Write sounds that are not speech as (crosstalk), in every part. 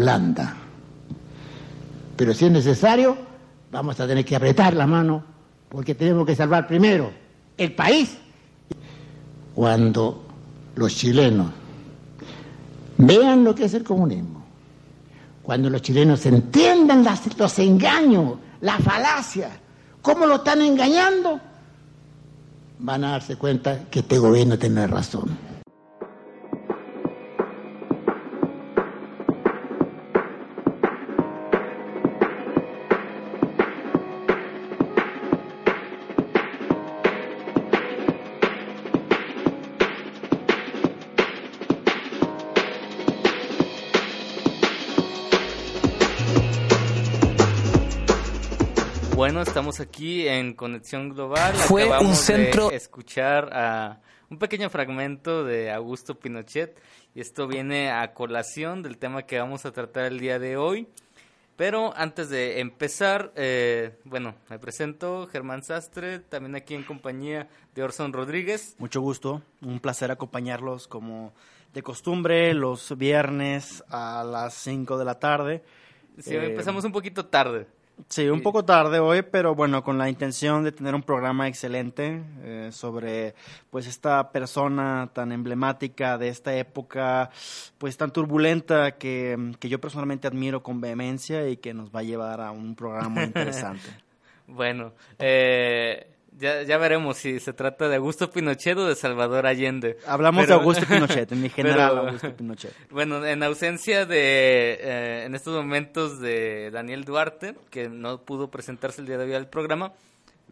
Blanda. Pero si es necesario, vamos a tener que apretar la mano porque tenemos que salvar primero el país. Cuando los chilenos vean lo que es el comunismo, cuando los chilenos entiendan los engaños, las falacias, cómo lo están engañando, van a darse cuenta que este gobierno tiene razón. Bueno, estamos aquí en Conexión Global. Fue Acabamos un centro- de escuchar a un pequeño fragmento de Augusto Pinochet y esto viene a colación del tema que vamos a tratar el día de hoy. Pero antes de empezar, eh, bueno, me presento Germán Sastre, también aquí en compañía de Orson Rodríguez. Mucho gusto, un placer acompañarlos como de costumbre los viernes a las 5 de la tarde. Sí, Eh, empezamos un poquito tarde. Sí, un poco tarde hoy, pero bueno, con la intención de tener un programa excelente eh, sobre pues esta persona tan emblemática de esta época, pues tan turbulenta que, que yo personalmente admiro con vehemencia y que nos va a llevar a un programa (laughs) interesante. Bueno, eh, ya, ya veremos si se trata de Augusto Pinochet o de Salvador Allende. Hablamos Pero- de Augusto Pinochet, en mi (laughs) general pero- Augusto Pinochet. Bueno, en ausencia de, eh, en estos momentos de Daniel Duarte, que no pudo presentarse el día de hoy al programa,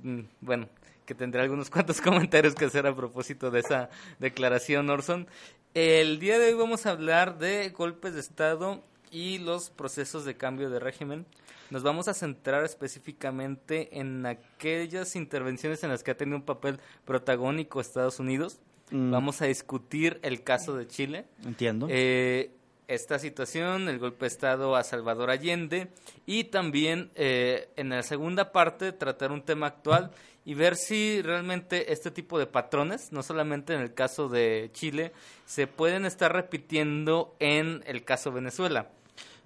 mm, bueno, que tendrá algunos (laughs) cuantos comentarios que hacer a propósito de esa declaración, Orson. El día de hoy vamos a hablar de golpes de Estado y los procesos de cambio de régimen. Nos vamos a centrar específicamente en aquellas intervenciones en las que ha tenido un papel protagónico Estados Unidos. Mm. Vamos a discutir el caso de Chile. Entiendo. Eh, esta situación, el golpe de Estado a Salvador Allende y también eh, en la segunda parte tratar un tema actual y ver si realmente este tipo de patrones, no solamente en el caso de Chile, se pueden estar repitiendo en el caso Venezuela.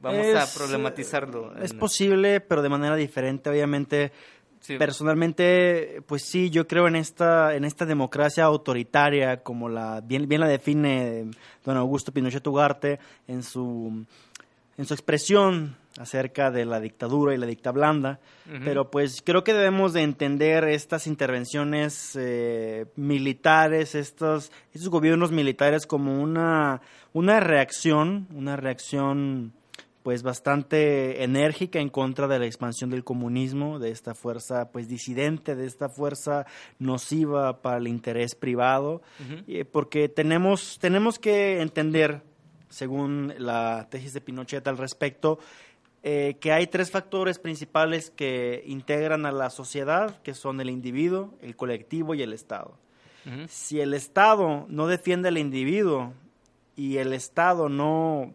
Vamos a problematizarlo. Es en- posible, pero de manera diferente, obviamente. Sí. Personalmente, pues sí, yo creo en esta, en esta democracia autoritaria, como la bien, bien la define don Augusto Pinochet Ugarte en su, en su expresión acerca de la dictadura y la dicta blanda. Pero pues creo que debemos de entender estas intervenciones eh, militares, estos, estos gobiernos militares como una, una reacción, una reacción pues bastante enérgica en contra de la expansión del comunismo, de esta fuerza pues disidente, de esta fuerza nociva para el interés privado, eh, porque tenemos, tenemos que entender, según la tesis de Pinochet al respecto, eh, que hay tres factores principales que integran a la sociedad, que son el individuo, el colectivo y el Estado. Si el Estado no defiende al individuo y el Estado no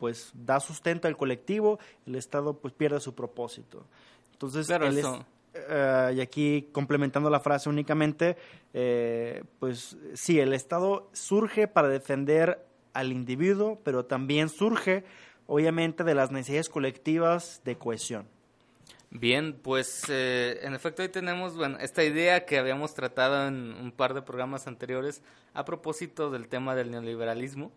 pues da sustento al colectivo, el Estado pues pierde su propósito. Entonces, Claro, el es- eso. eh, y aquí complementando la frase únicamente, eh, pues sí, el Estado surge para defender al individuo, pero también surge obviamente de las necesidades colectivas de cohesión. Bien, pues eh, en efecto hoy tenemos bueno, esta idea que habíamos tratado en un par de programas anteriores a propósito del tema del neoliberalismo,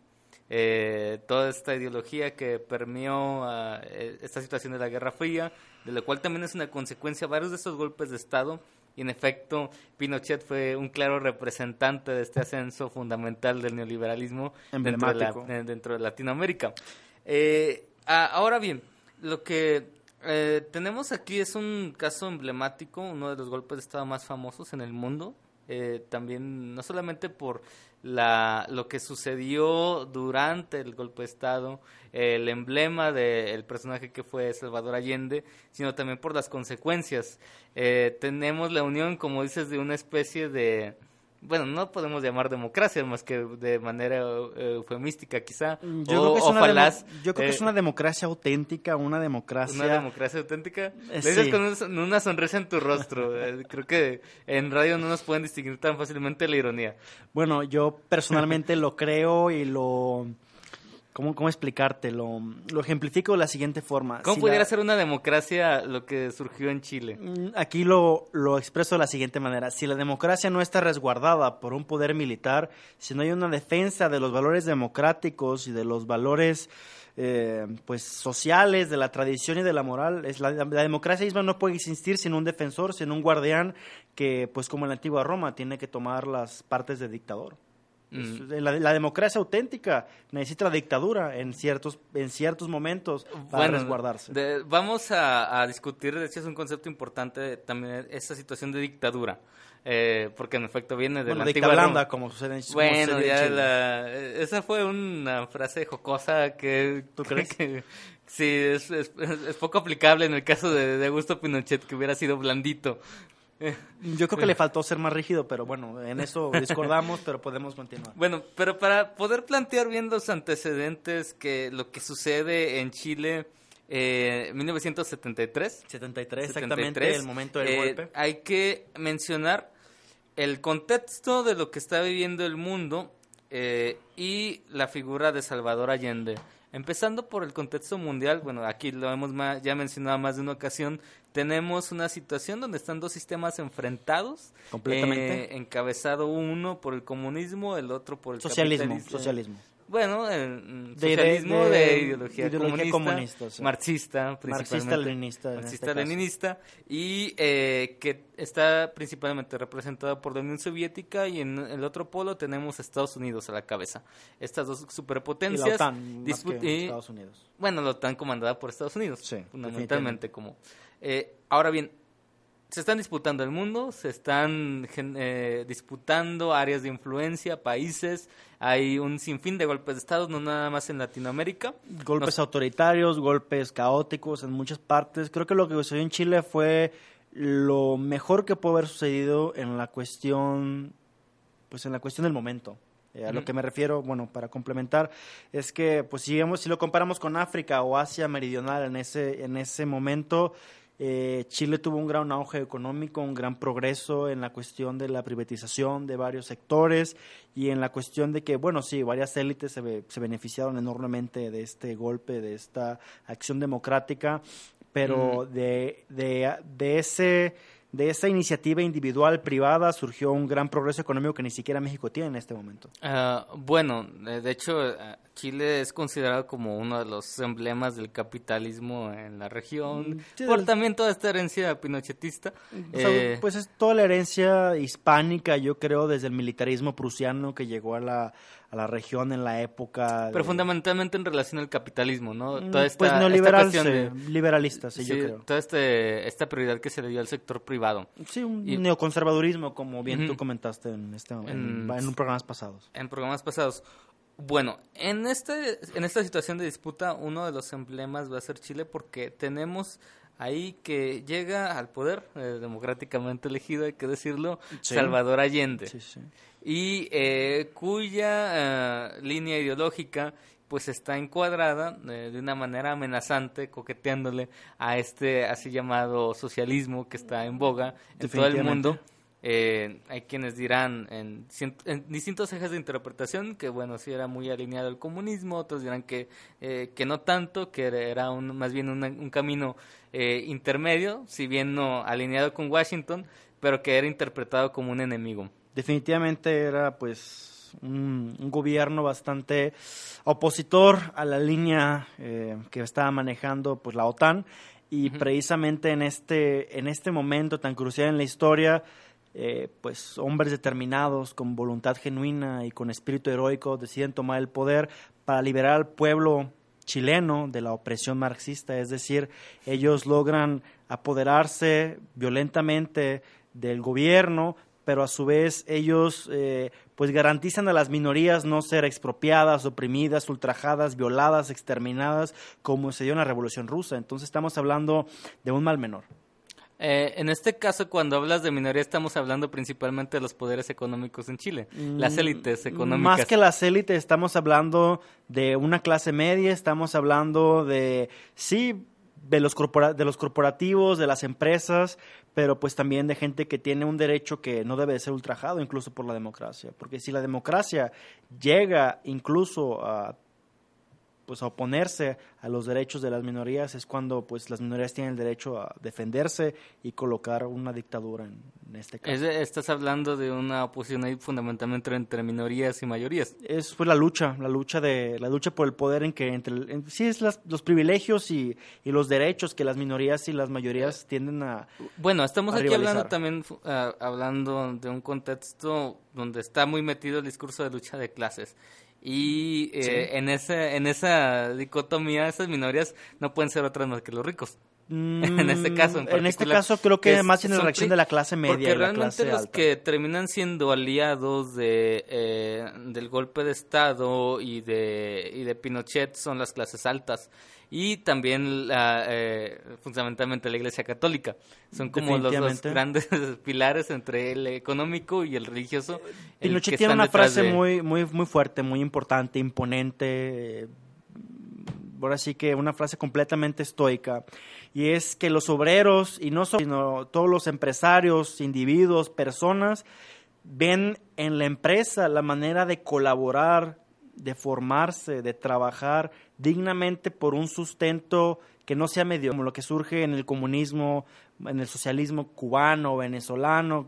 eh, toda esta ideología que permeó eh, esta situación de la Guerra Fría, de la cual también es una consecuencia varios de estos golpes de Estado Y en efecto, Pinochet fue un claro representante de este ascenso fundamental del neoliberalismo dentro de, la- eh, dentro de Latinoamérica. Eh, a- ahora bien, lo que eh, tenemos aquí es un caso emblemático, uno de los golpes de Estado más famosos en el mundo. eh, también, no solamente por la, lo que sucedió durante el golpe de Estado, el emblema del personaje que fue Salvador Allende, sino también por las consecuencias. Eh, tenemos la unión, como dices, de una especie de, bueno, no podemos llamar democracia más que de manera eh, eufemística quizá, Yo o, creo que es o una falaz. yo creo que es eh, una democracia auténtica, una democracia. una democracia auténtica. Eh, Lo dices sí. con un- una sonrisa en tu rostro. (laughs) Eh, Creo que en radio no nos pueden distinguir tan fácilmente la ironía. Bueno, yo personalmente lo creo y lo... ¿Cómo, cómo explicarte? Lo, ejemplifico de la siguiente forma. ¿Cómo Si pudiera la- ser una democracia lo que surgió en Chile? Mm, Aquí lo, lo expreso de la siguiente manera. Si la democracia no está resguardada por un poder militar, si no hay una defensa de los valores democráticos y de los valores eh, pues sociales, de la tradición y de la moral, es la, la democracia misma no puede existir sin un defensor, sin un guardián que, pues como en la antigua Roma, tiene que tomar las partes de dictador. Mm. La, la democracia auténtica necesita la dictadura en ciertos, en ciertos momentos para Bueno, resguardarse. de- vamos a, a discutir, de hecho es un concepto importante también esa situación de dictadura, eh, porque en efecto viene de bueno, la antigua blanda, como sucede en Bueno, sucede en ya Chile. la, esa fue una frase jocosa que... ¿Tú crees? que- sí, es, es- es poco aplicable en el caso de, de Augusto Pinochet, que hubiera sido blandito. (laughs) Yo creo que le faltó ser más rígido, pero bueno, en eso (laughs) discordamos, pero podemos continuar. Bueno, pero para poder plantear bien los antecedentes que lo que sucede en Chile eh, 1973, 73, 73, exactamente, el momento del eh, golpe. Hay que mencionar el contexto de lo que está viviendo el mundo eh, y la figura de Salvador Allende. Empezando por el contexto mundial, bueno, aquí lo hemos ya mencionado más de una ocasión, tenemos una situación donde están dos sistemas enfrentados, Completamente. eh, encabezado uno por el comunismo, el otro por el Socialismo, capitalismo. socialismo. Bueno, el mm, De- de- socialismo de, de ideología, ideología comunista, comunista, sí. marxista, principalmente. Marxista-leninista, en este. Marxista-leninista, y eh, que está principalmente representada por la Unión Soviética y en el otro polo tenemos a Estados Unidos a la cabeza. Estas dos Y superpotencias. la OTAN, más que y- Estados Unidos. bueno, la OTAN comandada por Estados Unidos, Sí, fundamentalmente como. Eh, ahora bien, se están disputando el mundo, se están eh, disputando áreas de influencia, países, hay un sinfín de golpes de Estado, no nada más en Latinoamérica. Golpes Nos- autoritarios, golpes caóticos en muchas partes. Creo que lo que sucedió en Chile fue lo mejor que pudo haber sucedido en la cuestión, pues en la cuestión del momento. Eh, a lo que me refiero, bueno, para complementar, es que, pues, si, vemos- si lo comparamos con África o Asia Meridional en ese, en ese momento, eh, Chile tuvo un gran auge económico, un gran progreso en la cuestión de la privatización de varios sectores y en la cuestión de que, bueno, sí, varias élites se, be- se beneficiaron enormemente de este golpe, de esta acción democrática, pero de, de, de ese de esa iniciativa individual privada surgió un gran progreso económico que ni siquiera México tiene en este momento. Ah, bueno, de hecho, eh, Chile es considerado como uno de los emblemas del capitalismo en la región, Mm, sí, por también toda esta herencia pinochetista. O sea, Eh, pues es toda la herencia hispánica, yo creo, desde el militarismo prusiano que llegó a la, a la región en la época. pero de- fundamentalmente en relación al capitalismo, ¿no? Mm, Toda esta, pues esta neoliberal, cuestión de- liberalista, sí, yo creo. toda este, esta prioridad que se le dio al sector privado. Sí, un Y- neoconservadurismo, como bien tú Ujú. comentaste en, este, en, En- en programas pasados. en programas pasados. Bueno, en este en esta situación de disputa uno de los emblemas va a ser Chile porque tenemos ahí que llega al poder eh, democráticamente elegido, hay que decirlo, Sí. Salvador Allende. Sí, sí. y eh, cuya eh, línea ideológica pues está encuadrada eh, de una manera amenazante, coqueteándole a este así llamado socialismo que está en boga en todo el mundo. Eh, hay quienes dirán en, en distintos ejes de interpretación que bueno sí era muy alineado al comunismo, otros dirán que eh, que no tanto, que era- un, más bien un, un camino eh, intermedio, si bien no alineado con Washington, pero que era interpretado como un enemigo. definitivamente era pues un, un gobierno bastante opositor a la línea eh, que estaba manejando pues la OTAN y precisamente en este, en este momento tan crucial en la historia, eh, pues hombres determinados, con voluntad genuina y con espíritu heroico, deciden tomar el poder para liberar al pueblo chileno de la opresión marxista, es decir, ellos logran apoderarse violentamente del gobierno, pero a su vez ellos eh, pues garantizan a las minorías no ser expropiadas, oprimidas, ultrajadas, violadas, exterminadas, como se dio en la Revolución Rusa. Entonces estamos hablando de un mal menor. Eh, en este caso, cuando hablas de minoría, estamos hablando principalmente de los poderes económicos en Chile, las mm, élites económicas. Más que las élites, estamos hablando de una clase media, estamos hablando de, sí, de los, de los corporativos, de las empresas, pero pues también de gente que tiene un derecho que no debe de ser ultrajado incluso por la democracia. Porque si la democracia llega incluso a pues a oponerse a los derechos de las minorías es cuando pues las minorías tienen el derecho a defenderse y colocar una dictadura en, este caso. estás hablando de una oposición ahí fundamentalmente entre minorías y mayorías. Es fue la lucha, la lucha de la lucha por el poder en que entre sí es los privilegios y, y, los derechos que las minorías y las mayorías tienden a Bueno, estamos aquí hablando también ah, hablando de un contexto donde está muy metido el discurso de lucha de clases y eh, en, ese, en esa dicotomía, esas minorías no pueden ser otras más que los ricos. (laughs) en este caso, en, este caso creo que más tiene la reacción de la clase media. Porque realmente los que terminan siendo aliados de, eh, del golpe de Estado y de, y de Pinochet son las clases altas y también la, eh, fundamentalmente la Iglesia Católica. Son como los dos grandes (laughs) pilares entre el económico y el religioso. Pinochet tiene una frase muy, muy, muy fuerte, muy importante, imponente. ahora sí que una frase completamente estoica, y es que los obreros, y no sino todos los empresarios, individuos, personas, ven en la empresa la manera de colaborar, de formarse, de trabajar dignamente por un sustento que no sea medio como lo que surge en el comunismo, en el socialismo cubano, venezolano,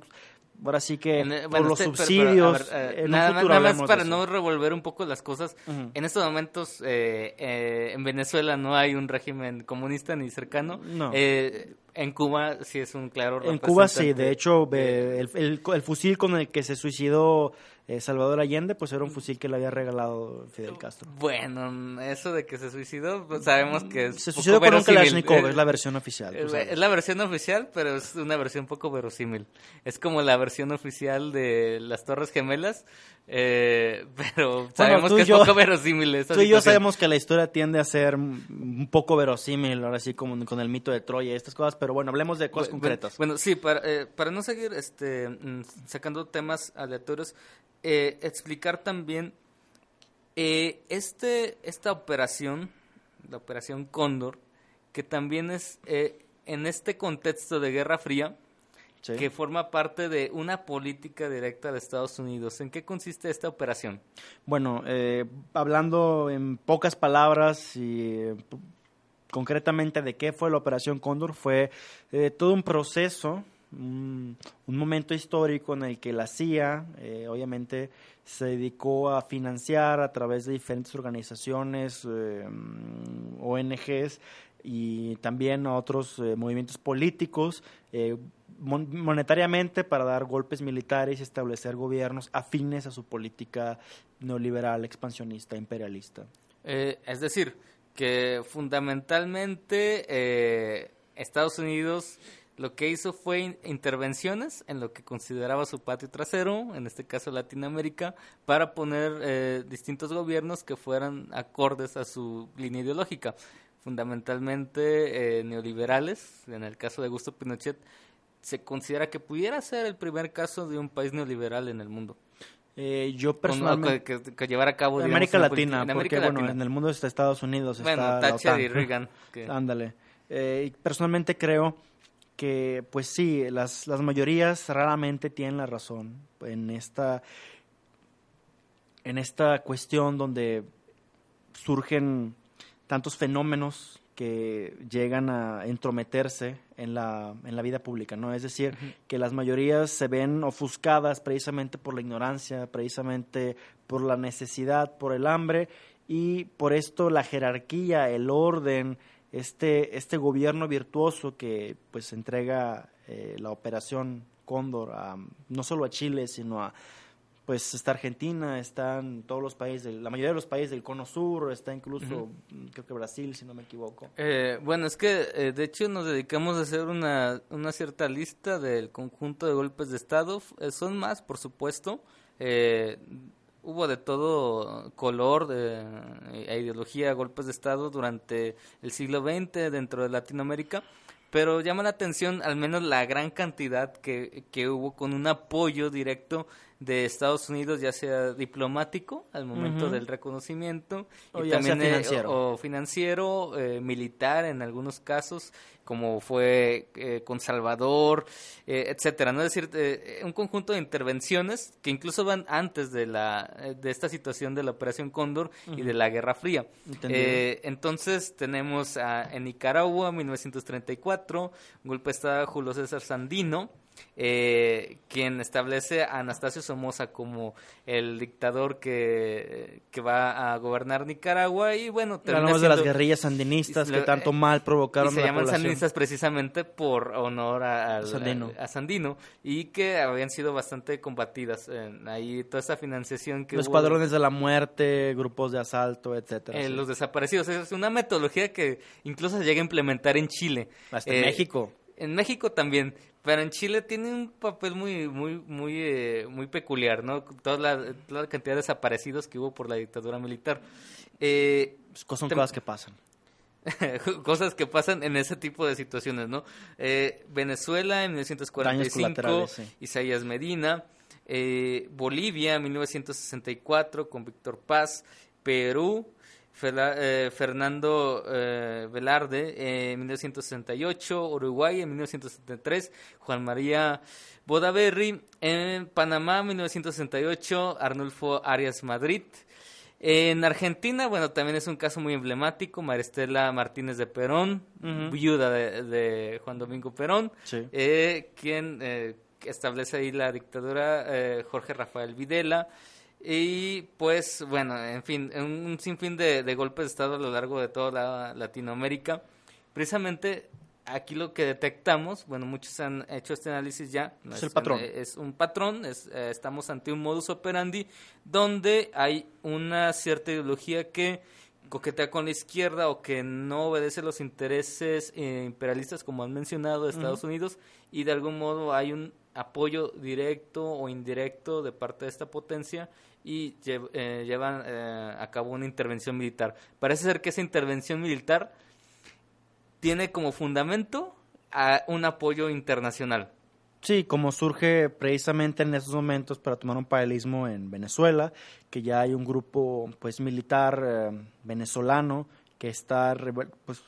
ahora sí que por los subsidios. nada, más para no revolver un poco las cosas. En estos momentos eh, eh, en Venezuela no hay un régimen comunista ni cercano. Eh, en Cuba sí es un claro En Cuba sí, de hecho, el, el, fusil con el que se suicidó eh, Salvador Allende, pues era un fusil que le había regalado Fidel Castro. Bueno, eso de que se suicidó, pues sabemos que es Se suicidó con un Kalashnikov, es la versión oficial. Es la versión oficial, pero es una versión poco verosímil. Es como la versión oficial de las Torres Gemelas, eh, (laughs) pero sabemos que es poco verosímil. tú y yo sabemos que la historia tiende a ser un poco verosímil, ahora sí, como con el mito de Troya y estas cosas, pero bueno, hablemos de cosas concretas. Bueno, sí, para, eh, para no seguir este, mm, sacando temas aleatorios, eh, explicar también eh, este, esta operación, la operación Cóndor, que también es eh, en este contexto de Guerra Fría, que forma parte de una política directa de Estados Unidos. ¿En qué consiste esta operación? Bueno, hablando en pocas palabras y concretamente de qué fue la operación Cóndor, fue todo un proceso un, momento histórico en el que la CIA, eh, obviamente, se dedicó a financiar a través de diferentes organizaciones, eh, ONGs y también a otros eh, movimientos políticos monetariamente para dar golpes militares y establecer gobiernos afines a su política neoliberal, expansionista, imperialista. es decir, que fundamentalmente Estados Unidos lo que hizo fue intervenciones en lo que consideraba su patio trasero, en este caso Latinoamérica, para poner eh, distintos gobiernos que fueran acordes a su línea ideológica, fundamentalmente eh, neoliberales, en el caso de Augusto Pinochet, se considera que pudiera ser el primer caso de un país neoliberal en el mundo. Eh, yo personalmente que, llevar a cabo América Latina, en porque bueno, en el mundo está Estados Unidos, bueno, Thatcher y Reagan. Ándale. personalmente creo que pues sí, las, las mayorías raramente tienen la razón en esta, en esta cuestión donde surgen tantos fenómenos que llegan a entrometerse en la, en la vida pública, ¿no? Es decir, que las mayorías se ven ofuscadas precisamente por la ignorancia, precisamente por la necesidad, por el hambre, y por esto la jerarquía, el orden, este, este gobierno virtuoso que pues entrega eh, la operación Cóndor a, no solo a Chile, sino a pues está Argentina, están todos los países, la mayoría de los países del cono sur, está incluso creo que Brasil, si no me equivoco. Eh, bueno, es que eh, de hecho nos dedicamos a hacer una, una cierta lista del conjunto de golpes de Estado, son más, por supuesto, hubo de todo color de, e ideología, golpes de Estado durante el siglo XX dentro de Latinoamérica, pero llama la atención al menos la gran cantidad que, que hubo con un apoyo directo de Estados Unidos, ya sea diplomático al momento del reconocimiento, o y también eh, financiero, o, financiero eh, militar en algunos casos, como fue eh, con Salvador, etcétera. ¿no? Es decir, un conjunto de intervenciones que incluso van antes de, la, de esta situación de la Operación Cóndor y de la Guerra Fría. entonces tenemos en Nicaragua, 1934, un golpe de Estado Julio César Sandino, eh, quien establece a Anastasio Somoza como el dictador que, que va a gobernar Nicaragua y bueno, hablamos de las guerrillas sandinistas que tanto mal provocaron y se llaman sandinistas precisamente por honor a, Sandino. A, Sandino y que habían sido bastante combatidas ahí toda esa financiación que los padrones de la muerte, grupos de asalto, etcétera. Eh, los desaparecidos es una metodología que incluso se llega a implementar en Chile, hasta en eh, México. En México también, pero en Chile tiene un papel muy muy muy eh, muy peculiar, ¿no? Toda la, toda la, cantidad de desaparecidos que hubo por la dictadura militar. Eh, pues son cosas que pasan. (laughs) cosas que pasan en ese tipo de situaciones, ¿no? Eh, Venezuela en 1945, Isaías Medina, eh, Bolivia en 1964 con Víctor Paz, Perú eh, Fernando eh, Velarde en 1968, Uruguay en 1973, Juan María Bodaberry en Panamá en 1968, Arnulfo Arias Madrid. En Argentina, bueno, también es un caso muy emblemático, Maristela Martínez de Perón, viuda de, Juan Domingo Perón, eh, quien establece ahí la dictadura, Jorge Rafael Videla, y pues, bueno, en fin, un sinfín de, de golpes de Estado a lo largo de toda Latinoamérica. Precisamente aquí lo que detectamos, bueno, muchos han hecho este análisis ya. es, el patrón. Es un patrón, es, eh, estamos ante un modus operandi donde hay una cierta ideología que coquetea con la izquierda o que no obedece los intereses eh, imperialistas, como han mencionado, de Estados Unidos, y de algún modo hay un apoyo directo o indirecto de parte de esta potencia y eh, llevan eh, a cabo una intervención militar. Parece ser que esa intervención militar tiene como fundamento un apoyo internacional. Sí, como surge precisamente en esos momentos para tomar un paralelismo en Venezuela, que ya hay un grupo pues militar eh, venezolano que está pues,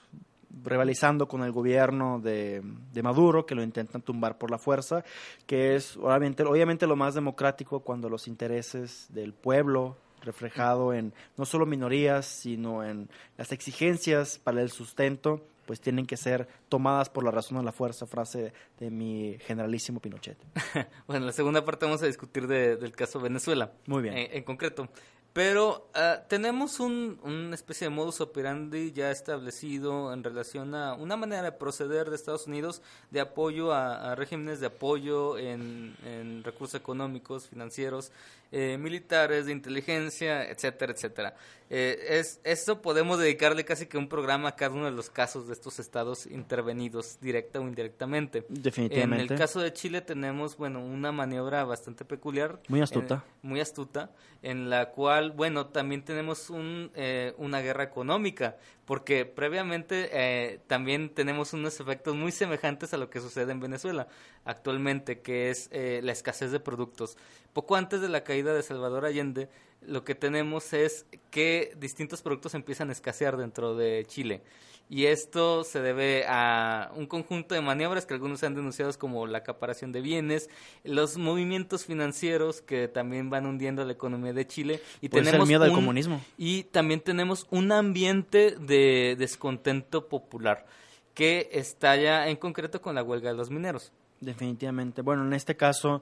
rivalizando con el gobierno de, de, Maduro, que lo intentan tumbar por la fuerza, que es obviamente, obviamente lo más democrático cuando los intereses del pueblo reflejado en no solo minorías, sino en las exigencias para el sustento, pues tienen que ser tomadas por la razón o la fuerza, frase de mi generalísimo Pinochet. (laughs) bueno, la segunda parte vamos a discutir del caso Venezuela. Muy bien. en concreto. Pero uh, tenemos un, una especie de modus operandi ya establecido en relación a una manera de proceder de Estados Unidos de apoyo a, regímenes de apoyo en, en, recursos económicos, financieros, eh, militares, de inteligencia, etcétera, etcétera. Eh, es, esto podemos dedicarle casi que un programa a cada uno de los casos de estos estados intervenidos, directa o indirectamente. Definitivamente. En el caso de Chile tenemos, bueno, una maniobra bastante peculiar. Muy astuta. muy astuta, en la cual, bueno, también tenemos un, eh, una guerra económica, porque previamente eh, también tenemos unos efectos muy semejantes a lo que sucede en Venezuela actualmente, que es eh, la escasez de productos. Poco antes de la caída de Salvador Allende, lo que tenemos es que distintos productos empiezan a escasear dentro de Chile. Y esto se debe a un conjunto de maniobras que algunos han denunciado como la acaparación de bienes, los movimientos financieros que también van hundiendo la economía de Chile y tenemos el miedo al comunismo. Y también tenemos un ambiente de descontento popular que estalla en concreto con la huelga de los mineros. Definitivamente. Bueno, en este caso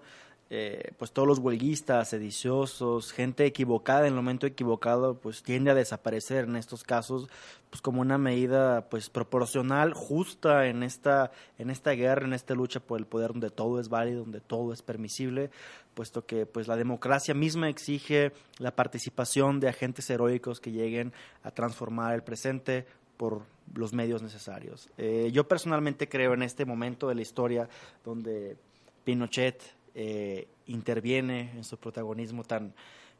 eh, pues todos los huelguistas, sediciosos, gente equivocada en el momento equivocado, pues tiende a desaparecer en estos casos, pues como una medida pues proporcional, justa en esta, en esta guerra, en esta lucha por el poder donde todo es válido, donde todo es permisible, puesto que pues la democracia misma exige la participación de agentes heroicos que lleguen a transformar el presente por los medios necesarios. Eh, yo personalmente creo en este momento de la historia donde Pinochet eh, interviene en su protagonismo tan,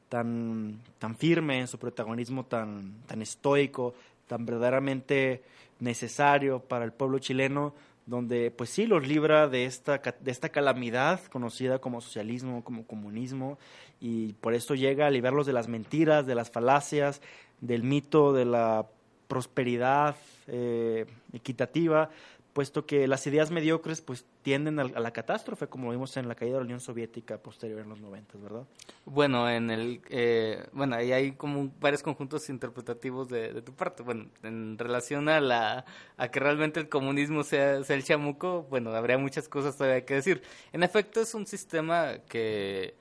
tan, tan firme, en su protagonismo tan, tan estoico, tan verdaderamente necesario para el pueblo chileno, donde pues sí los libra de esta, de esta calamidad conocida como socialismo, como comunismo, y por eso llega a liberarlos de las mentiras, de las falacias, del mito de la prosperidad eh, equitativa, puesto que las ideas mediocres pues tienden a, la catástrofe, como vimos en la caída de la Unión Soviética posterior en los 90, ¿verdad? Bueno, en el eh, bueno, ahí hay como varios conjuntos interpretativos de, tu parte. Bueno, en relación a la a que realmente el comunismo sea, sea el chamuco, bueno, habría muchas cosas todavía que decir. En efecto, es un sistema que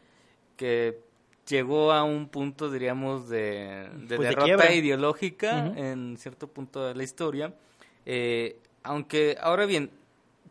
que llegó a un punto, diríamos, de, de pues derrota ideológica en cierto punto de la historia. Eh, aunque ahora bien,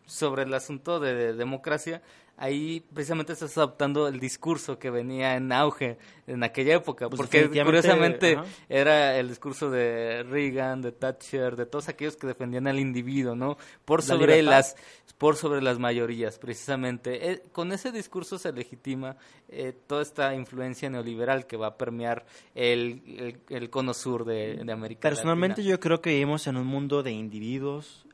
sobre el asunto de, democracia, ahí precisamente estás adoptando el discurso que venía en auge en aquella época, pues porque curiosamente era el discurso de Reagan, de Thatcher, de todos aquellos que defendían al individuo, ¿no? Por sobre las por sobre las mayorías, precisamente. Eh, con ese discurso se legitima eh, toda esta influencia neoliberal que va a permear el, el, cono sur de, de América Personalmente yo creo que vivimos en un mundo de individuos,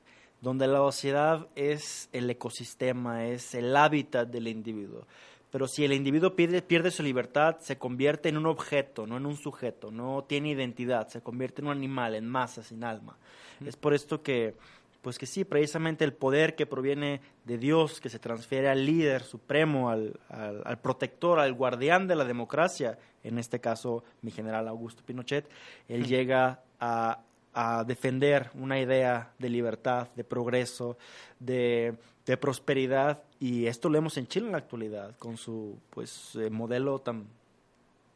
donde la sociedad es el ecosistema, es el hábitat del individuo. Pero si el individuo pierde, pierde su libertad, se convierte en un objeto, no en un sujeto, no tiene identidad, se convierte en un animal, en masa, sin alma. Es por esto que, pues que sí, precisamente el poder que proviene de Dios, que se transfiere al líder supremo, al, al protector, al guardián de la democracia, en este caso mi general Augusto Pinochet, él llega a a defender una idea de libertad, de progreso, de, prosperidad y esto lo vemos en Chile en la actualidad con su pues eh, modelo tan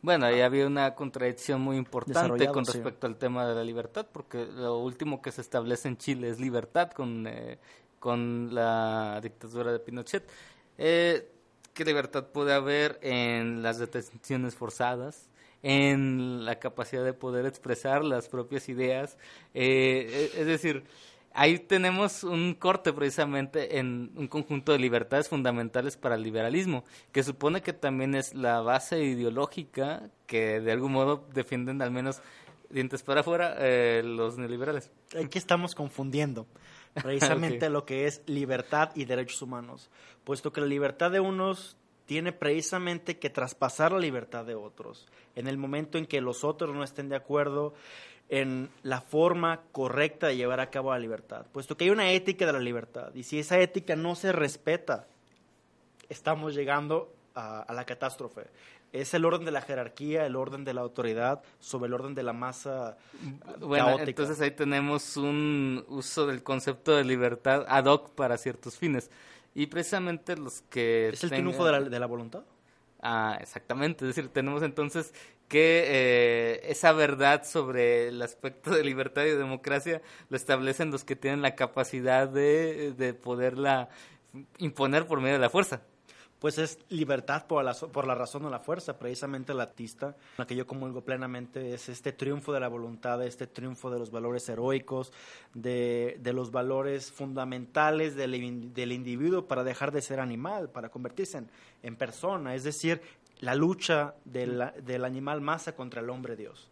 bueno, ahí había una contradicción muy importante con respecto al tema de la libertad, porque lo último que se establece en Chile es libertad con, eh, con la dictadura de Pinochet. Eh, ¿Qué libertad puede haber en las detenciones forzadas? En la capacidad de poder expresar las propias ideas. Eh, e, es decir, ahí tenemos un corte precisamente en un conjunto de libertades fundamentales para el liberalismo, que supone que también es la base ideológica que de algún modo defienden al menos dientes para afuera eh, los neoliberales. Aquí estamos confundiendo (laughs) precisamente lo que es libertad y derechos humanos, puesto que la libertad de unos tiene precisamente que traspasar la libertad de otros. En el momento en que los otros no estén de acuerdo en la forma correcta de llevar a cabo la libertad, puesto que hay una ética de la libertad y si esa ética no se respeta, estamos llegando a, la catástrofe. Es el orden de la jerarquía, el orden de la autoridad sobre el orden de la masa bueno, Entonces ahí tenemos un uso del concepto de libertad ad hoc para ciertos fines. Y precisamente los que... ¿Es el triunfo de la, de la voluntad? Ah, exactamente. Es decir, tenemos entonces que eh, esa verdad sobre el aspecto de libertad y democracia lo establecen los que tienen la capacidad de, de poderla imponer por medio de la fuerza pues es libertad por la, por la razón o la fuerza, precisamente la artista, la que yo comulgo plenamente, es este triunfo de la voluntad, este triunfo de los valores heroicos, de, de los valores fundamentales del, del, individuo para dejar de ser animal, para convertirse en, en persona, es decir, la lucha del, del animal masa contra el hombre Dios.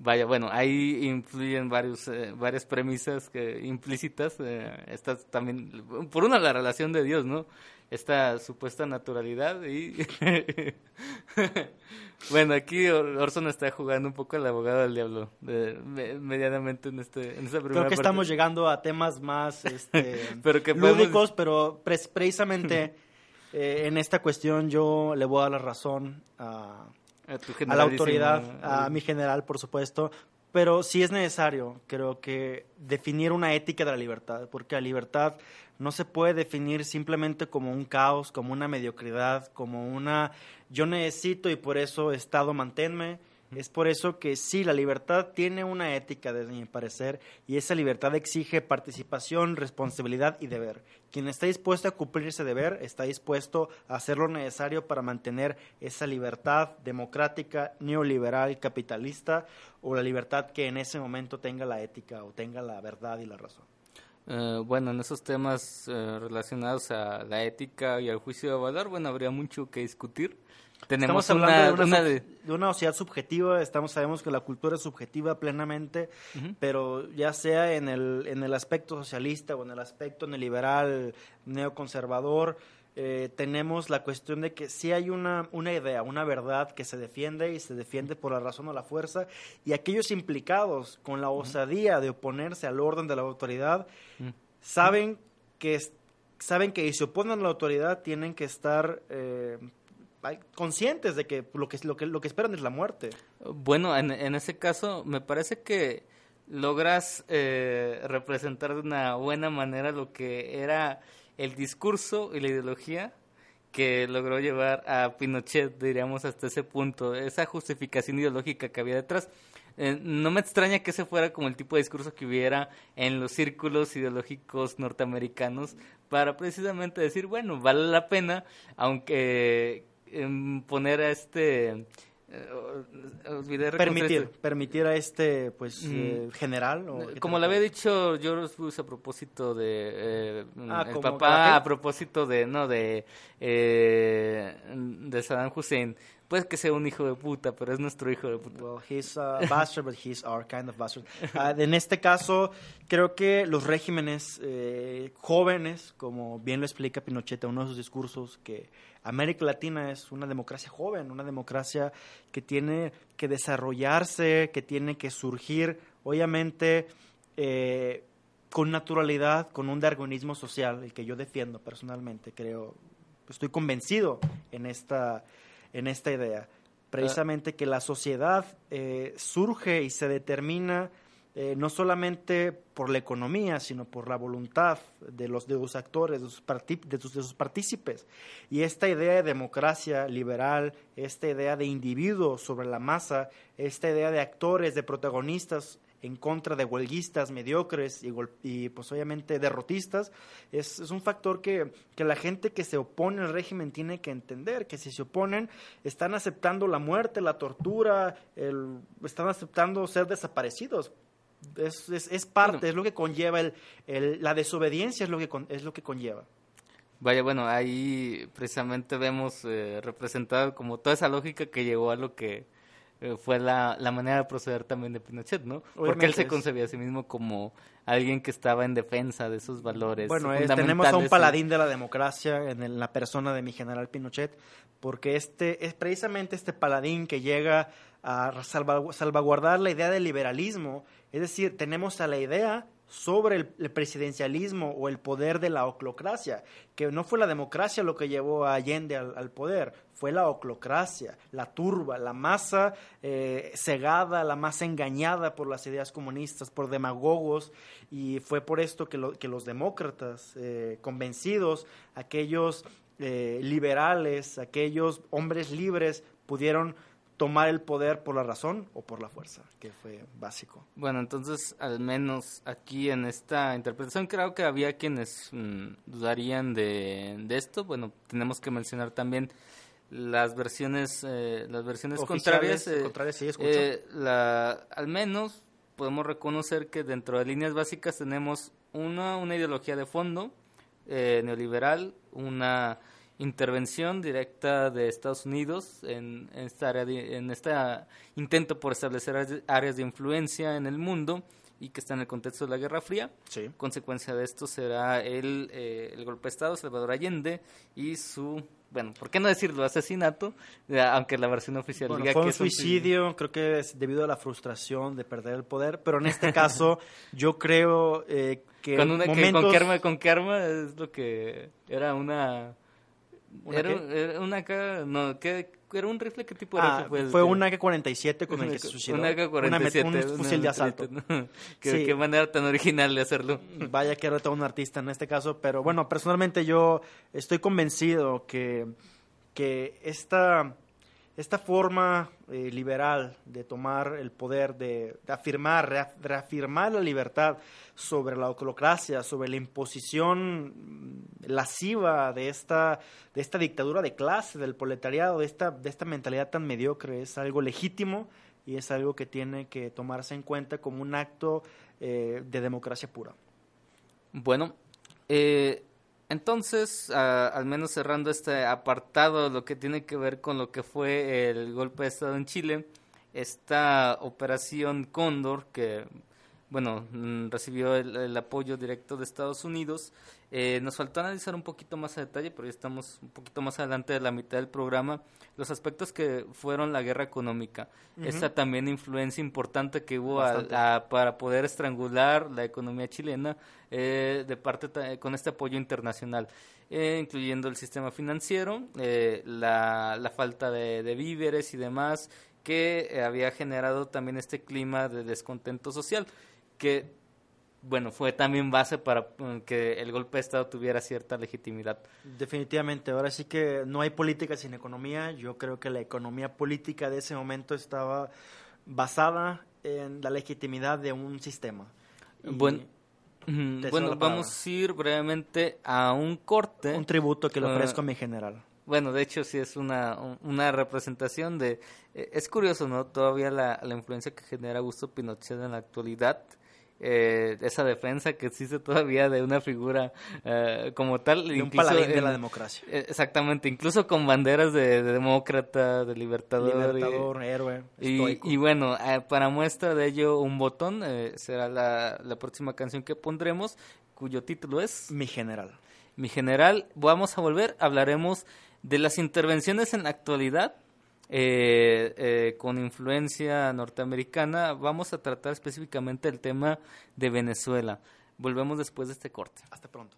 Vaya, bueno, ahí influyen varios, eh, varias premisas implícitas. Eh, también, por una, la relación de Dios, ¿no? Esta supuesta naturalidad y (laughs) bueno aquí Orson está jugando un poco al abogado del diablo medianamente en este en esta primera creo que estamos llegando a temas más este, (laughs) pero lúdicos pero precisamente (laughs) eh, en esta cuestión yo le voy a dar la razón a, a, la autoridad a mi general por supuesto pero sí es necesario, creo que, definir una ética de la libertad, porque la libertad no se puede definir simplemente como un caos, como una mediocridad, como una yo necesito y por eso Estado manténme. Es por eso que sí, la libertad tiene una ética, desde mi parecer, y esa libertad exige participación, responsabilidad y deber. Quien está dispuesto a cumplir ese deber está dispuesto a hacer lo necesario para mantener esa libertad democrática, neoliberal, capitalista, o la libertad que en ese momento tenga la ética o tenga la verdad y la razón. Eh, bueno, en esos temas eh, relacionados a la ética y al juicio de valor, bueno, habría mucho que discutir. Tenemos estamos hablando una, de, una, sociedad subjetiva, estamos sabemos que la cultura es subjetiva plenamente, pero ya sea en el, en el aspecto socialista o en el aspecto neoliberal, neoconservador, eh, tenemos la cuestión de que si hay una, una idea, una verdad que se defiende y se defiende por la razón o la fuerza, y aquellos implicados con la osadía de oponerse al orden de la autoridad saben que saben que si se oponen a la autoridad tienen que estar eh, conscientes de que lo que, lo que lo que esperan es la muerte. Bueno, en, en ese caso me parece que logras eh, representar de una buena manera lo que era el discurso y la ideología que logró llevar a Pinochet, diríamos, hasta ese punto, esa justificación ideológica que había detrás. Eh, no me extraña que ese fuera como el tipo de discurso que hubiera en los círculos ideológicos norteamericanos para precisamente decir, bueno, vale la pena, aunque poner a este eh, permitir permitir a este pues eh, general como le había dicho George Bush a propósito de eh, ah, el papá a propósito de no de de Saddam Hussein puede que sea un hijo de puta, pero es nuestro hijo de puta. Well, he's a bastard, but he's our kind of bastard. Ah, en este caso, creo que los regímenes jóvenes, como bien lo explica Pinochet en uno de sus discursos, que América Latina es una democracia joven, una democracia que tiene que desarrollarse, que tiene que surgir, obviamente, eh, con naturalidad, con un darwinismo social, el que yo defiendo personalmente, creo, estoy convencido en esta, en esta idea. Precisamente que la sociedad eh, surge y se determina eh, no solamente por la economía, sino por la voluntad de los, de los actores, de sus, de, sus, partícipes. Y esta idea de democracia liberal, esta idea de individuo sobre la masa, esta idea de actores, de protagonistas en contra de huelguistas mediocres y, y pues obviamente derrotistas, es, es un factor que, que, la gente que se opone al régimen tiene que entender, que si se oponen están aceptando la muerte, la tortura, el, están aceptando ser desaparecidos es, es, parte, es lo que conlleva el, el, la desobediencia, es lo que, es lo que conlleva. Vaya, bueno, ahí precisamente vemos eh, representado como toda esa lógica que llegó a lo que eh, fue la, la, manera de proceder también de Pinochet, ¿no? Porque él se concebía a sí mismo como alguien que estaba en defensa de esos valores. Bueno, tenemos a un paladín de la democracia en la persona de mi general Pinochet, porque este es precisamente este paladín que llega a salvaguardar la idea del liberalismo es decir, tenemos a la idea sobre el, presidencialismo o el poder de la oclocracia, que no fue la democracia lo que llevó a Allende al, poder, fue la oclocracia, la turba, la masa eh, cegada, la masa engañada por las ideas comunistas, por demagogos, y fue por esto que, los demócratas eh, convencidos, aquellos eh, liberales, aquellos hombres libres, pudieron tomar el poder por la razón o por la fuerza, que fue básico. Bueno, entonces, al menos aquí en esta interpretación, creo que había quienes mm, dudarían de, esto. Bueno, tenemos que mencionar también las versiones, eh, las versiones contrarias. Eh, contrarias sí, eh, la, al menos podemos reconocer que dentro de líneas básicas tenemos una, una ideología de fondo neoliberal, una intervención directa de Estados Unidos en, esta área en este intento por establecer áreas de influencia en el mundo y que está en el contexto de la Guerra Fría. Consecuencia de esto será el, eh, el golpe de Estado, Salvador Allende y su, bueno, ¿por qué no decirlo? Asesinato, aunque la versión oficial diga fue un suicidio, creo que es debido a la frustración de perder el poder, pero en este caso (laughs) yo creo eh, que, con, una, con, qué arma, con qué arma es lo que era una era, una AK, no, ¿qué, era un rifle, ¿qué tipo de ah, rifle fue? un AK-47 con el que se suicidó. Un AK-47. Un fusil de asalto. (laughs) ¿Qué, qué, manera tan original de hacerlo. (laughs) Vaya que era todo un artista en este caso, pero bueno, personalmente yo estoy convencido que, que esta esta forma eh, liberal de tomar el poder, de, afirmar, reafirmar la libertad sobre la autocracia, sobre la imposición lasciva de esta, de esta dictadura de clase, del proletariado, de esta, de esta mentalidad tan mediocre, es algo legítimo y es algo que tiene que tomarse en cuenta como un acto eh, de democracia pura. Bueno, eh, entonces, al menos cerrando este apartado, lo que tiene que ver con lo que fue el golpe de Estado en Chile, esta operación Cóndor, que bueno, mm, recibió el, apoyo directo de Estados Unidos. Eh, nos faltó analizar un poquito más a detalle, pero ya estamos un poquito más adelante de la mitad del programa, los aspectos que fueron la guerra económica. Esta también influencia importante que hubo para poder estrangular la economía chilena eh, de parte con este apoyo internacional, eh, incluyendo el sistema financiero, la, la, falta de, de víveres y demás que había generado también este clima de descontento social que, bueno, fue también base para mm, que el golpe de Estado tuviera cierta legitimidad. Definitivamente, ahora sí que no hay política sin economía. Yo creo que la economía política de ese momento estaba basada en la legitimidad de un sistema. bueno, bueno vamos a ir brevemente a un corte. Un tributo que le ah, ofrezco a mi general. Bueno, de hecho sí es una, una representación de... Eh, es curioso, ¿no? Todavía la, la influencia que genera Augusto Pinochet en la actualidad eh, esa defensa que existe todavía de una figura eh, como tal. De un paladín de la democracia. Eh, exactamente, incluso con banderas de, demócrata, de libertador. Libertador, héroe. Y, bueno, para muestra de ello, un botón será la, la próxima canción que pondremos, cuyo título es... Mi general. Mi general, vamos a volver, hablaremos de las intervenciones en la actualidad eh, eh, con influencia norteamericana, vamos a tratar específicamente el tema de Venezuela. Volvemos después de este corte. Hasta pronto.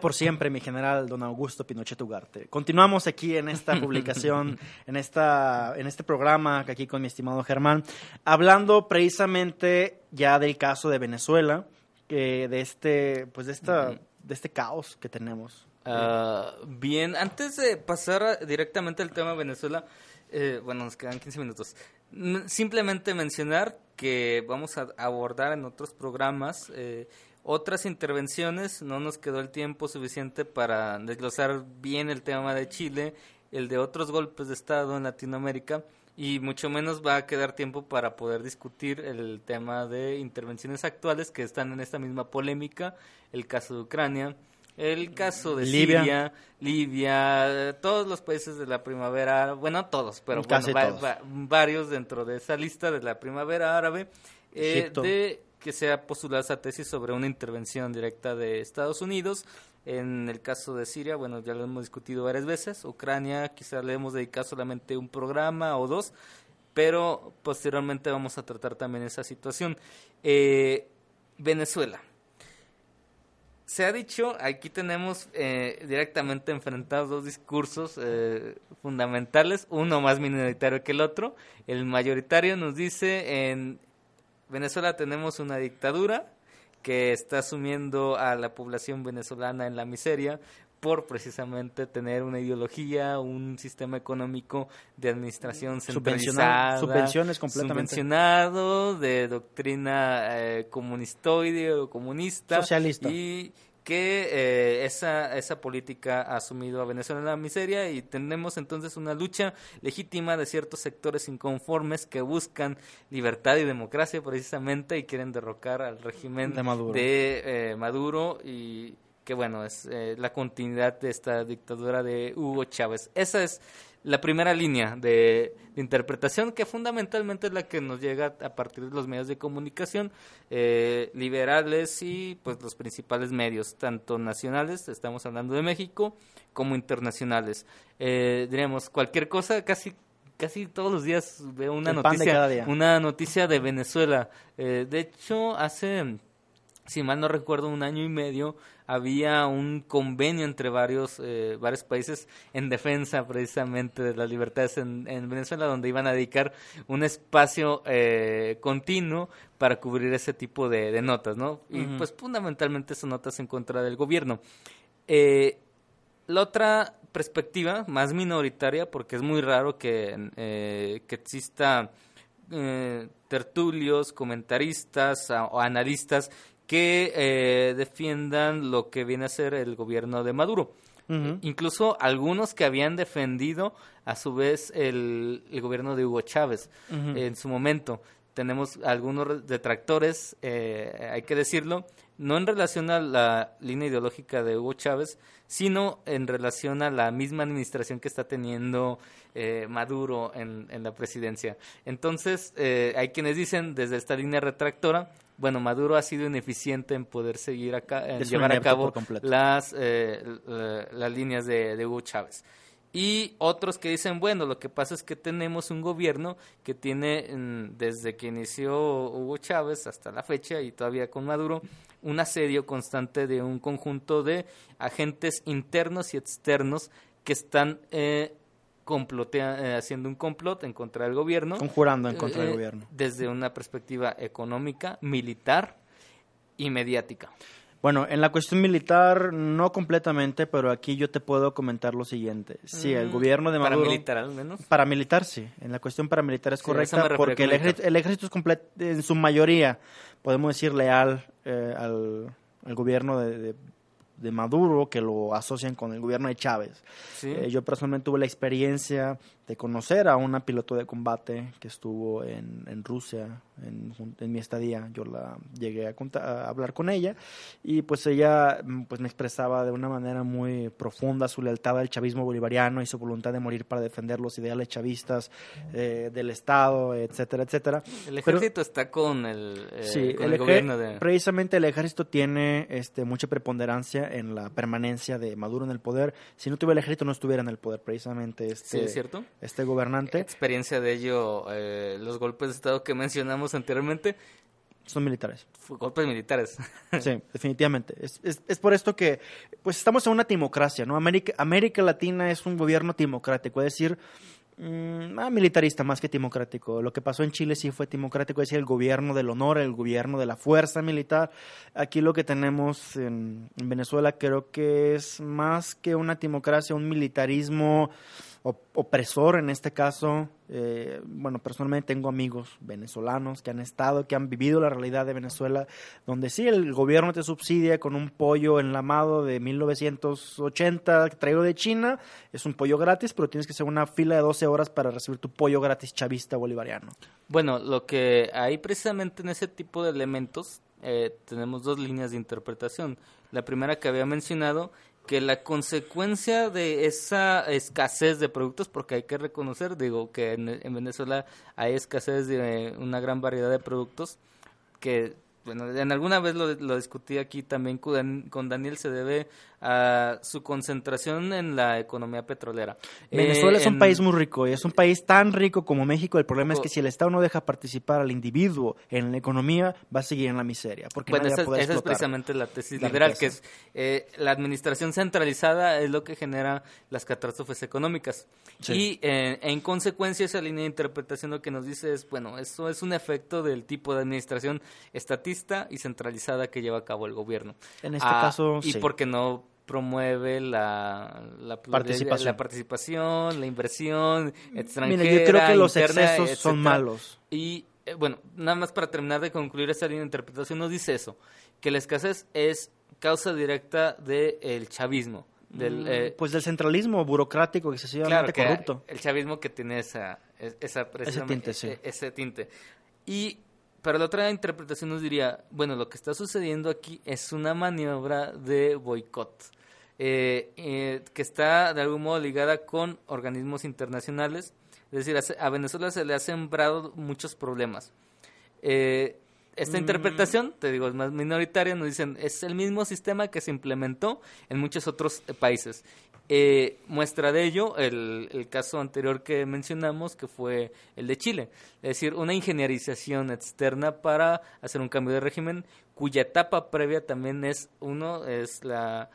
Por siempre, mi general don Augusto Pinochet Ugarte. Continuamos aquí en esta (laughs) publicación, en, esta, en este programa, aquí con mi estimado Germán, hablando precisamente ya del caso de Venezuela, de este, pues de esta, de este caos que tenemos. Ah, bien, antes de pasar directamente al tema de Venezuela, eh, bueno, nos quedan 15 minutos. Simplemente mencionar que vamos a abordar en otros programas eh, otras intervenciones. No nos quedó el tiempo suficiente para desglosar bien el tema de Chile, el de otros golpes de Estado en Latinoamérica y mucho menos va a quedar tiempo para poder discutir el tema de intervenciones actuales que están en esta misma polémica, el caso de Ucrania, el caso de Libia. Siria, Libia, todos los países de la primavera, bueno, todos, pero varios dentro de esa lista de la primavera árabe, eh, de que se ha postulado esa tesis sobre una intervención directa de Estados Unidos. En el caso de Siria, bueno, ya lo hemos discutido varias veces. Ucrania, quizás le hemos dedicado solamente un programa o dos, pero posteriormente vamos a tratar también esa situación. Eh, Venezuela se ha dicho, aquí tenemos eh, directamente enfrentados dos discursos eh, fundamentales, uno más minoritario que el otro. El mayoritario nos dice, en Venezuela tenemos una dictadura que está sumiendo a la población venezolana en la miseria por precisamente tener una ideología, un sistema económico de administración centralizada, subvenciones completamente. subvencionado, de doctrina eh, comunistoide o comunista, socialista. y que eh, esa, esa política ha asumido a Venezuela en la miseria y tenemos entonces una lucha legítima de ciertos sectores inconformes que buscan libertad y democracia precisamente y quieren derrocar al régimen de Maduro, de, eh, Maduro y que bueno, es eh, la continuidad de esta dictadura de Hugo Chávez. Esa es la primera línea de, interpretación que fundamentalmente es la que nos llega a partir de los medios de comunicación eh, liberales y pues los principales medios, tanto nacionales, estamos hablando de México, como internacionales. Eh, diremos, cualquier cosa, casi casi todos los días veo una noticia, una noticia de Venezuela. Eh, de hecho, hace si mal no recuerdo, un año y medio había un convenio entre varios, eh, varios países en defensa precisamente de las libertades en, Venezuela, donde iban a dedicar un espacio eh, continuo para cubrir ese tipo de, notas, ¿no? Y pues fundamentalmente son notas en contra del gobierno. Eh, la otra perspectiva, más minoritaria, porque es muy raro que, que exista tertulios, comentaristas o analistas que eh, defiendan lo que viene a ser el gobierno de Maduro. Incluso algunos que habían defendido a su vez el, gobierno de Hugo Chávez en su momento. Tenemos algunos detractores, eh, hay que decirlo, no en relación a la línea ideológica de Hugo Chávez, sino en relación a la misma administración que está teniendo eh, Maduro en, en, la presidencia. Entonces, hay quienes dicen desde esta línea retractora bueno, Maduro ha sido ineficiente en poder seguir acá, en llevar a cabo las, eh, las líneas de, Hugo Chávez. Y otros que dicen, bueno, lo que pasa es que tenemos un gobierno que tiene, mm, desde que inició Hugo Chávez hasta la fecha y todavía con Maduro, un asedio constante de un conjunto de agentes internos y externos que están eh, complotea, eh, haciendo un complot en contra del gobierno. Conjurando en contra del eh, gobierno. Desde una perspectiva económica, militar y mediática. Bueno, en la cuestión militar no completamente, pero aquí yo te puedo comentar lo siguiente. Sí, el mm, gobierno de Maduro... Paramilitar al menos. Paramilitar, sí. En la cuestión paramilitar es correcta porque el ejército, es en su mayoría, podemos decir, leal eh, al, gobierno de, de Maduro que lo asocian con el gobierno de Chávez. Eh, yo personalmente tuve la experiencia de conocer a una piloto de combate que estuvo en, en Rusia en, en, mi estadía. Yo la llegué a, a, hablar con ella y pues ella mm, pues me expresaba de una manera muy profunda su lealtad al chavismo bolivariano y su voluntad de morir para defender los ideales chavistas eh, del Estado, etcétera, etcétera. El ejército está con el, eh, el, gobierno de... Precisamente el ejército tiene este, mucha preponderancia en la permanencia de Maduro en el poder. Si no tuviera el ejército no estuviera en el poder precisamente. Este, sí, es cierto este gobernante. Experiencia de ello, eh, los golpes de Estado que mencionamos anteriormente. Son militares. Golpes militares. (laughs) sí, definitivamente. Es, es, es, por esto que, pues estamos en una timocracia, ¿no? América, América Latina es un gobierno timocrático, es decir, mmm, militarista más que timocrático. Lo que pasó en Chile sí fue timocrático, es decir, el gobierno del honor, el gobierno de la fuerza militar. Aquí lo que tenemos en, en Venezuela creo que es más que una timocracia, un militarismo opresor en este caso. Eh, bueno, personalmente tengo amigos venezolanos que han estado, que han vivido la realidad de Venezuela, donde sí, el gobierno te subsidia con un pollo enlamado de 1980 traído de China. Es un pollo gratis, pero tienes que hacer una fila de 12 horas para recibir tu pollo gratis chavista bolivariano. Bueno, lo que hay precisamente en ese tipo de elementos, eh, tenemos dos líneas de interpretación. La primera que había mencionado que la consecuencia de esa escasez de productos, porque hay que reconocer, digo, que en, en Venezuela hay escasez de una gran variedad de productos que bueno, en alguna vez lo, lo discutí aquí también con, Daniel, se debe a su concentración en la economía petrolera. Venezuela es un país muy rico y es un país tan rico como México. El problema es que si el Estado no deja participar al individuo en la economía, va a seguir en la miseria. Porque bueno, esa, es precisamente la tesis liberal, que es eh, la administración centralizada es lo que genera las catástrofes económicas. Y eh, en consecuencia esa línea de interpretación lo que nos dice es, bueno, eso es un efecto del tipo de administración estatista y centralizada que lleva a cabo el gobierno. En este ah, caso, y porque no promueve la, la, participación. la participación, la inversión extranjera. Mira, yo creo que los excesos son malos. Y eh, bueno, nada más para terminar de concluir esta línea de interpretación, nos dice eso, que la escasez es causa directa del chavismo. Del, mm, eh, pues del centralismo burocrático excesivamente claro, corrupto. El chavismo que tiene esa, esa ese tinte, sí. E, ese tinte. Y pero la otra interpretación nos diría, bueno, lo que está sucediendo aquí es una maniobra de boicot, eh, eh, que está de algún modo ligada con organismos internacionales. Es decir, a Venezuela se le ha sembrado muchos problemas. Eh, esta mm. interpretación, te digo, es más minoritaria, nos dicen, es el mismo sistema que se implementó en muchos otros países. Eh, muestra de ello el, el, caso anterior que mencionamos, que fue el de Chile. Es decir, una ingenierización externa para hacer un cambio de régimen, cuya etapa previa también es, uno, es la,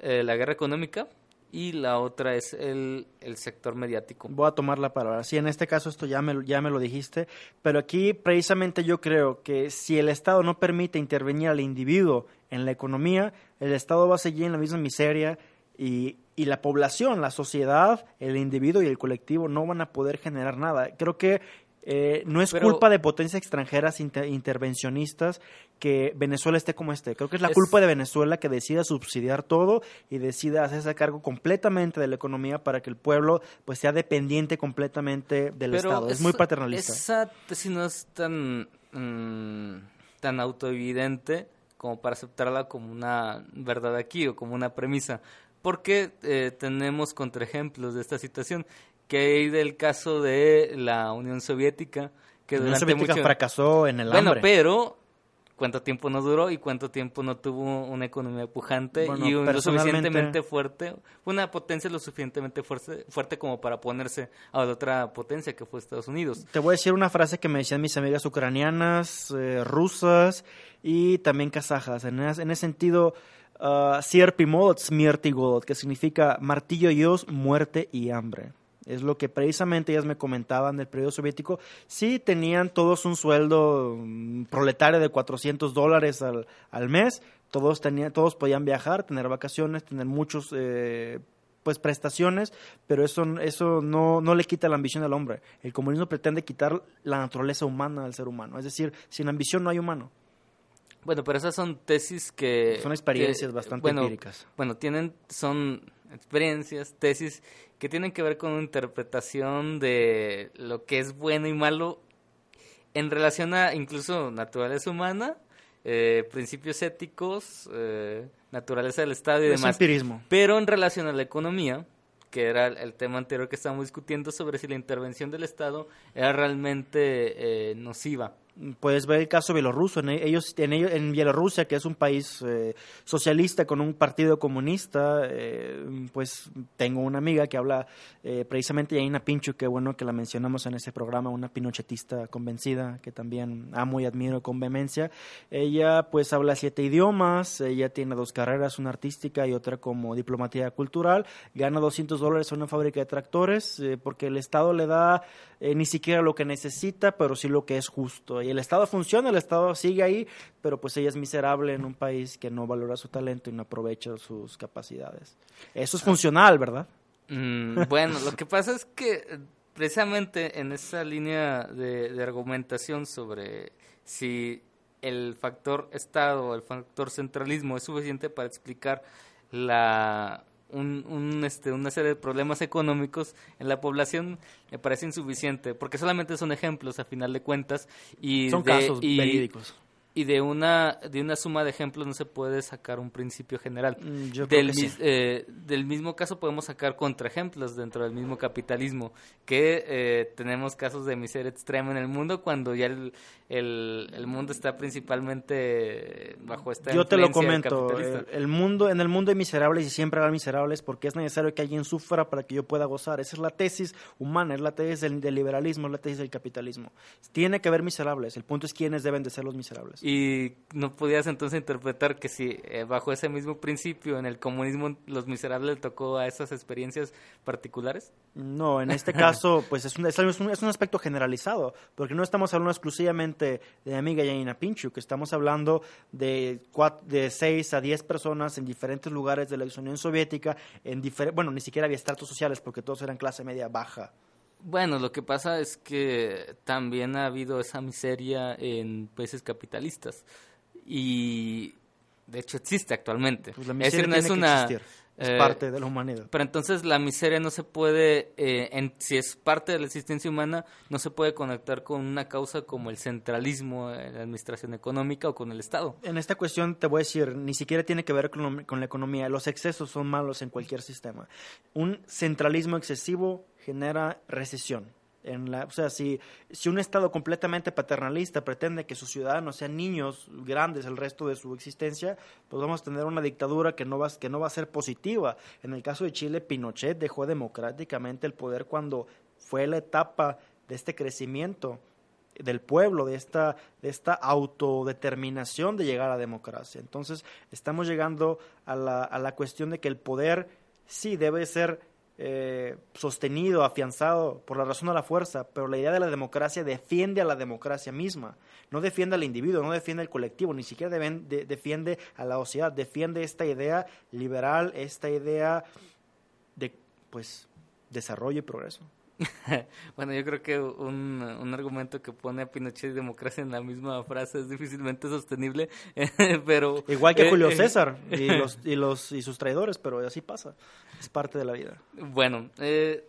eh, la guerra económica, y la otra es el, el, sector mediático. Voy a tomar la palabra. Sí, en este caso esto ya me, ya me lo dijiste, pero aquí precisamente yo creo que si el Estado no permite intervenir al individuo en la economía, el Estado va a seguir en la misma miseria y y la población, la sociedad, el individuo y el colectivo no van a poder generar nada. Creo que eh, no es culpa de potencias extranjeras intervencionistas que Venezuela esté como esté. Creo que es la culpa de Venezuela que decida subsidiar todo y decida hacerse cargo completamente de la economía para que el pueblo pues sea dependiente completamente del Estado. Es, muy paternalista. Esa tesis no es tan, mm, tan autoevidente como para aceptarla como una verdad aquí o como una premisa porque eh, tenemos contraejemplos de esta situación, que hay del caso de la Unión Soviética, que la Unión Soviética fracasó en el bueno, hambre. pero cuánto tiempo no duró y cuánto tiempo no tuvo una economía pujante y lo suficientemente fuerte, una potencia lo suficientemente fuerte, fuerte como para ponerse a la otra potencia que fue Estados Unidos. Te voy a decir una frase que me decían mis amigas ucranianas, eh, rusas y también kazajas. En, en ese sentido, uh, que significa martillo Dios, muerte y hambre. Es lo que precisamente ellas me comentaban del periodo soviético. Sí tenían todos un sueldo mm, proletario de 400 dólares al, al mes, todos, tenían, todos podían viajar, tener vacaciones, tener muchos... Eh, pues prestaciones, pero eso, eso no, no le quita la ambición al hombre. El comunismo pretende quitar la naturaleza humana al ser humano. Es decir, sin ambición no hay humano. Bueno, pero esas son tesis que... Son experiencias bastante bueno, empíricas. Bueno, tienen, son experiencias, tesis que tienen que ver con una interpretación de lo que es bueno y malo en relación a incluso naturaleza humana, eh, principios éticos, eh, naturaleza del Estado y demás. Empirismo. Pero en relación a la economía, que era el tema anterior que estábamos discutiendo sobre si la intervención del Estado era realmente eh, nociva Puedes ver el caso bielorruso. En, ellos, en, Bielorrusia, que es un país eh, socialista con un partido comunista, eh, pues tengo una amiga que habla eh, precisamente, Yaina Pincho, que bueno que la mencionamos en ese programa, una pinochetista convencida, que también amo y admiro con vehemencia. Ella pues habla siete idiomas, ella tiene dos carreras, una artística y otra como diplomatía cultural, gana 200 dólares en una fábrica de tractores, porque el Estado le da ni siquiera lo que necesita, pero sí lo que es justo el Estado funciona, el Estado sigue ahí, pero pues ella es miserable en un país que no valora su talento y no aprovecha sus capacidades. Eso es funcional, ¿verdad? Mm, (laughs) bueno, lo que pasa es que eh, precisamente en esa línea de, argumentación sobre si el factor Estado el factor centralismo es suficiente para explicar la un, este, una serie de problemas económicos en la población me parece insuficiente, porque solamente son ejemplos a final de cuentas y son casos verídicos y de una de una suma de ejemplos no se puede sacar un principio general. Mm, del, eh, del mismo caso podemos sacar contraejemplos dentro del mismo capitalismo, que eh, tenemos casos de miseria extrema en el mundo cuando ya el, el, mundo está principalmente bajo esta Yo te lo comento, el, mundo en el mundo hay miserables y siempre habrá miserables porque es necesario que alguien sufra para que yo pueda gozar. Esa es la tesis humana, es la tesis del, del liberalismo, es la tesis del capitalismo. Tiene que haber miserables, el punto es quiénes deben de ser los miserables. Y no podías entonces interpretar que si eh, bajo ese mismo principio en el comunismo los miserables le tocó a esas experiencias particulares. No, en este caso (laughs) pues es un, es un, es un aspecto generalizado, porque no estamos hablando exclusivamente de mi amiga Yanina Pinchu, que estamos hablando de, de 6 a 10 personas en diferentes lugares de la Unión Soviética, en bueno, ni siquiera había estratos sociales porque todos eran clase media baja. Bueno, lo que pasa es que también ha habido esa miseria en países capitalistas y de hecho existe actualmente. Pues la miseria es, una es eh, parte de la humanidad. Pero entonces la miseria no se puede, eh, en, si es parte de la existencia humana, no se puede conectar con una causa como el centralismo en la administración económica o con el Estado. En esta cuestión te voy a decir, ni siquiera tiene que ver con, con la economía. Los excesos son malos en cualquier sistema. Un centralismo excesivo genera recesión. En la, o sea, si, si un Estado completamente paternalista pretende que sus ciudadanos sean niños grandes el resto de su existencia, pues vamos a tener una dictadura que no va, que no va a ser positiva. En el caso de Chile, Pinochet dejó democráticamente el poder cuando fue la etapa de este crecimiento del pueblo, de esta, de esta autodeterminación de llegar a la democracia. Entonces, estamos llegando a la, a la cuestión de que el poder sí debe ser eh, sostenido, afianzado por la razón o la fuerza, pero la idea de la democracia defiende a la democracia misma, no defiende al individuo, no defiende al colectivo, ni siquiera defiende a la sociedad, defiende esta idea liberal, esta idea de pues desarrollo y progreso. (laughs) bueno, yo creo que un, un, argumento que pone a Pinochet y democracia en la misma frase es difícilmente sostenible, (laughs) pero... Igual que Julio eh, César y, (laughs) los, y, los, y sus traidores, pero así pasa, es parte de la vida. Bueno, eh,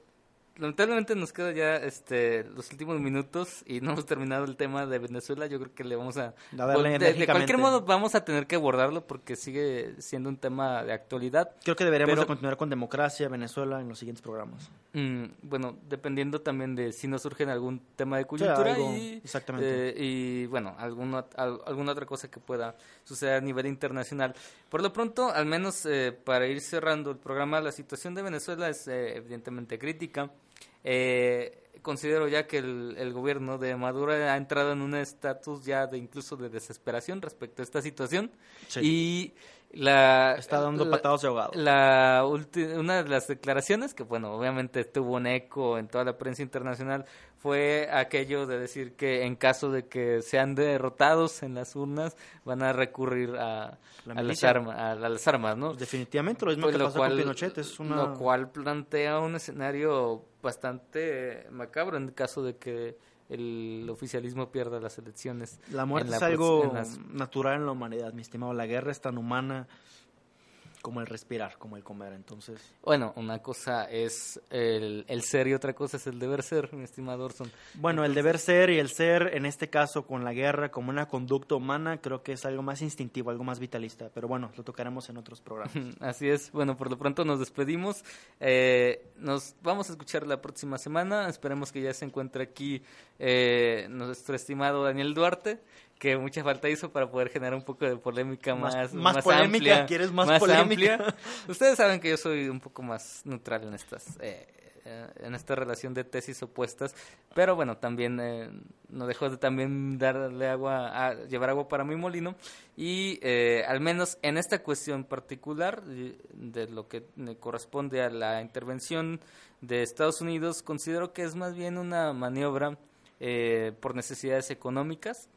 lamentablemente nos queda ya este los últimos minutos y no hemos terminado el tema de Venezuela. Yo creo que le vamos a... de, cualquier modo vamos a tener que abordarlo porque sigue siendo un tema de actualidad. Creo que deberíamos continuar con democracia, Venezuela en los siguientes programas. Mm, bueno, dependiendo también de si nos surge algún tema de coyuntura y, exactamente. Eh, y bueno, alguna, alguna otra cosa que pueda suceder a nivel internacional. Por lo pronto, al menos eh, para ir cerrando el programa, la situación de Venezuela es eh, evidentemente crítica. Eh, considero ya que el, gobierno de Maduro ha entrado en un estatus ya de incluso de desesperación respecto a esta situación y la está dando patados de ahogado. La una de las declaraciones que bueno, obviamente tuvo un eco en toda la prensa internacional fue aquello de decir que en caso de que sean derrotados en las urnas van a recurrir a, las, armas, a, las armas, ¿no? Definitivamente lo mismo pues que pasó con Pinochet, es una... Lo cual plantea un escenario bastante macabro en caso de que el oficialismo pierda las elecciones. La muerte es algo natural en la humanidad, mi estimado. La guerra es tan humana como el respirar, como el comer. Entonces, Bueno, una cosa es el, el ser y otra cosa es el deber ser, mi estimado Orson. bueno, el deber ser y el ser, en este caso con la guerra, como una conducta humana, creo que es algo más instintivo, algo más vitalista. Pero bueno, lo tocaremos en otros programas. (laughs) Así es. Bueno, por lo pronto nos despedimos. Eh, nos vamos a escuchar la próxima semana. Esperemos que ya se encuentre aquí eh, nuestro estimado Daniel Duarte, que mucha falta hizo para poder generar un poco de polémica Más- más, más polémica, amplia, ¿quieres más polémica? amplia. (laughs) Ustedes saben que yo soy un poco más neutral en estas. eh, eh, en esta relación de tesis opuestas, pero bueno, también eh, no dejo de también darle agua, a, llevar agua para mi molino y eh, al menos en esta cuestión particular de lo que me corresponde a la intervención de Estados Unidos, considero que es más bien una maniobra eh, por necesidades económicas.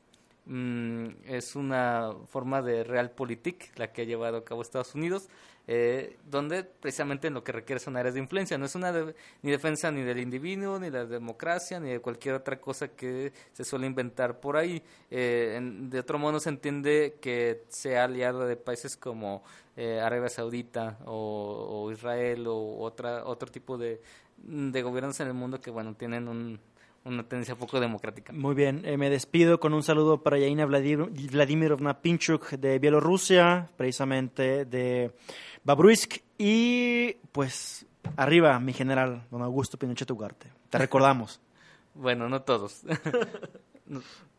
Mm, es una forma de realpolitik la que ha llevado a cabo Estados Unidos, eh, donde precisamente en lo que requiere son áreas de influencia. No es una de- ni defensa ni del individuo, ni de la democracia, ni de cualquier otra cosa que se suele inventar por ahí. Eh, en- de otro modo se entiende que sea aliado de países como eh, Arabia Saudita o, o Israel o otra, otro tipo de, de gobiernos en el mundo que, bueno, tienen un- una tendencia poco democrática. Muy bien, eh, me despido con un saludo para Yaina Vladir- Vladimirovna Pinchuk de Bielorrusia, precisamente de Babruisk, y pues arriba, mi general, don Augusto Pinochet Ugarte. Te recordamos. (laughs) Bueno, no todos. (laughs)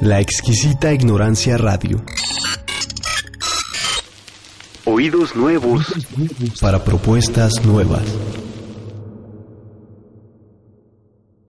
La exquisita ignorancia radio. Oídos nuevos para propuestas nuevas.